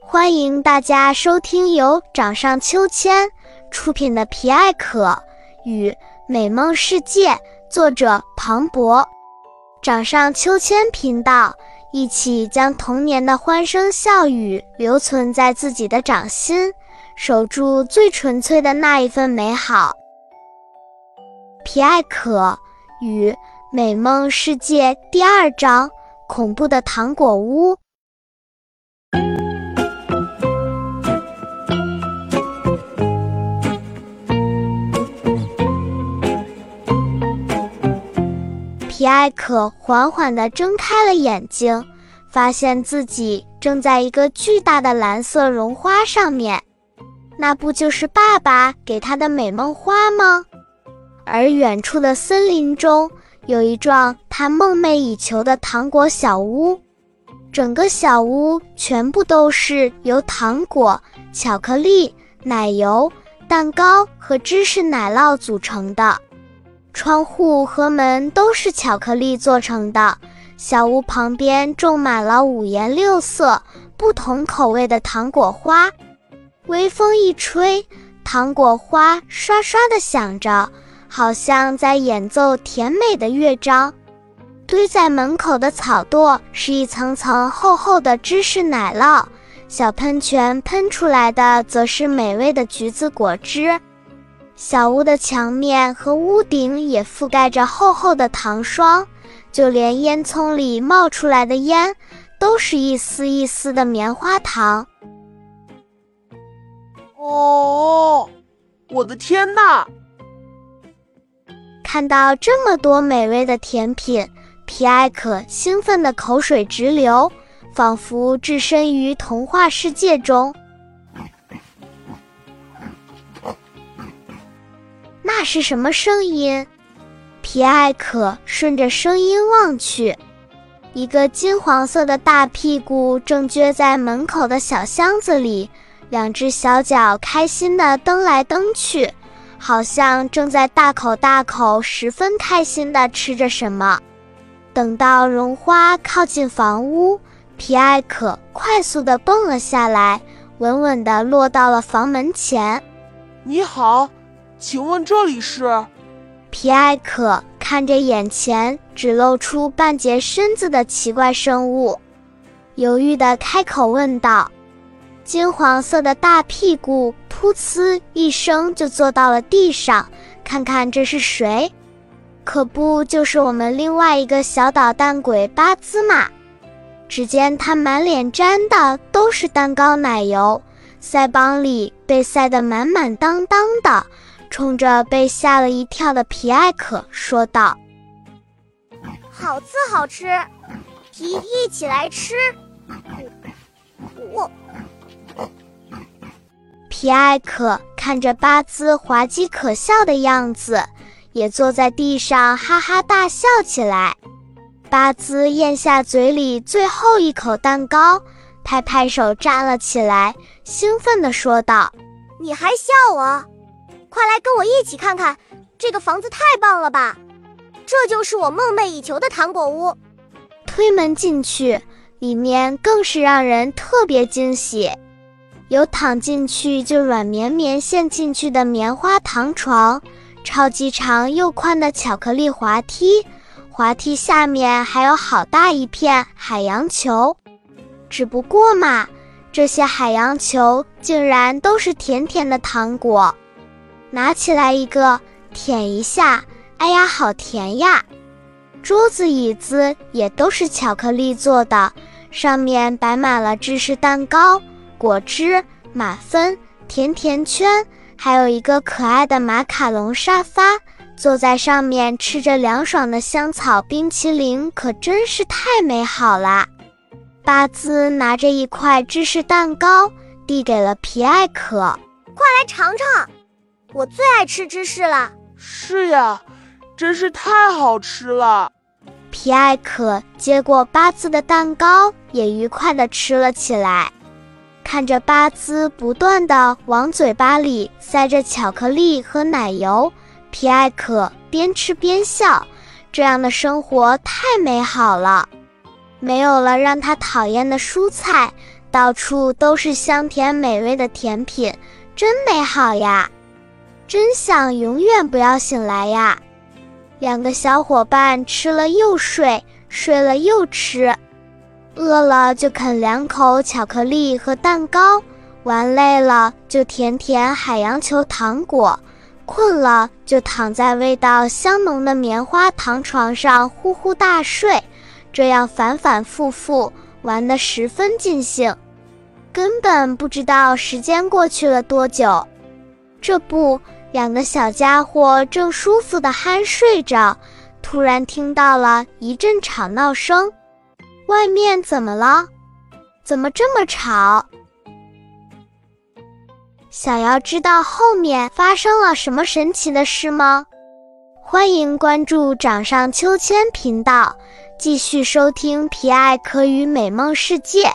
欢迎大家收听由掌上秋千出品的《皮艾可与美梦世界》，作者庞博。掌上秋千频道，一起将童年的欢声笑语留存在自己的掌心，守住最纯粹的那一份美好。皮艾可与美梦世界第二章：恐怖的糖果屋。皮埃可缓缓地睁开了眼睛，发现自己正在一个巨大的蓝色绒花上面。那不就是爸爸给他的美梦花吗？而远处的森林中有一幢他梦寐以求的糖果小屋，整个小屋全部都是由糖果、巧克力、奶油、蛋糕和芝士奶酪组成的。窗户和门都是巧克力做成的。小屋旁边种满了五颜六色、不同口味的糖果花，微风一吹，糖果花刷刷地响着，好像在演奏甜美的乐章。堆在门口的草垛是一层层厚厚的芝士奶酪，小喷泉喷出来的则是美味的橘子果汁。小屋的墙面和屋顶也覆盖着厚厚的糖霜，就连烟囱里冒出来的烟，都是一丝一丝的棉花糖。哦，我的天哪！看到这么多美味的甜品，皮埃可兴奋的口水直流，仿佛置身于童话世界中。是什么声音？皮埃可顺着声音望去，一个金黄色的大屁股正撅在门口的小箱子里，两只小脚开心地蹬来蹬去，好像正在大口大口、十分开心地吃着什么。等到绒花靠近房屋，皮埃可快速地蹦了下来，稳稳地落到了房门前。你好。请问这里是？皮埃可看着眼前只露出半截身子的奇怪生物，犹豫地开口问道：“金黄色的大屁股，噗呲一声就坐到了地上。看看这是谁？可不就是我们另外一个小捣蛋鬼巴兹吗？只见他满脸沾的都是蛋糕奶油，腮帮里被塞得满满当当的。”冲着被吓了一跳的皮埃可说道：“好吃好吃，皮一起来吃。”我皮埃可看着巴兹滑稽可笑的样子，也坐在地上哈哈大笑起来。巴兹咽下嘴里最后一口蛋糕，拍拍手站了起来，兴奋地说道：“你还笑我？”快来跟我一起看看，这个房子太棒了吧！这就是我梦寐以求的糖果屋。推门进去，里面更是让人特别惊喜，有躺进去就软绵绵陷进去的棉花糖床，超级长又宽的巧克力滑梯，滑梯下面还有好大一片海洋球。只不过嘛，这些海洋球竟然都是甜甜的糖果。拿起来一个，舔一下，哎呀，好甜呀！桌子椅子也都是巧克力做的，上面摆满了芝士蛋糕、果汁、马芬、甜甜圈，还有一个可爱的马卡龙沙发。坐在上面吃着凉爽的香草冰淇淋，可真是太美好啦！巴兹拿着一块芝士蛋糕，递给了皮艾可：“快来尝尝。”我最爱吃芝士了。是呀，真是太好吃了。皮艾可接过巴兹的蛋糕，也愉快地吃了起来。看着巴兹不断地往嘴巴里塞着巧克力和奶油，皮艾可边吃边笑。这样的生活太美好了，没有了让他讨厌的蔬菜，到处都是香甜美味的甜品，真美好呀！真想永远不要醒来呀！两个小伙伴吃了又睡，睡了又吃，饿了就啃两口巧克力和蛋糕，玩累了就舔舔海洋球糖果，困了就躺在味道香浓的棉花糖床上呼呼大睡，这样反反复复，玩得十分尽兴，根本不知道时间过去了多久。这不。两个小家伙正舒服的酣睡着，突然听到了一阵吵闹声。外面怎么了？怎么这么吵？想要知道后面发生了什么神奇的事吗？欢迎关注掌上秋千频道，继续收听皮艾可与美梦世界。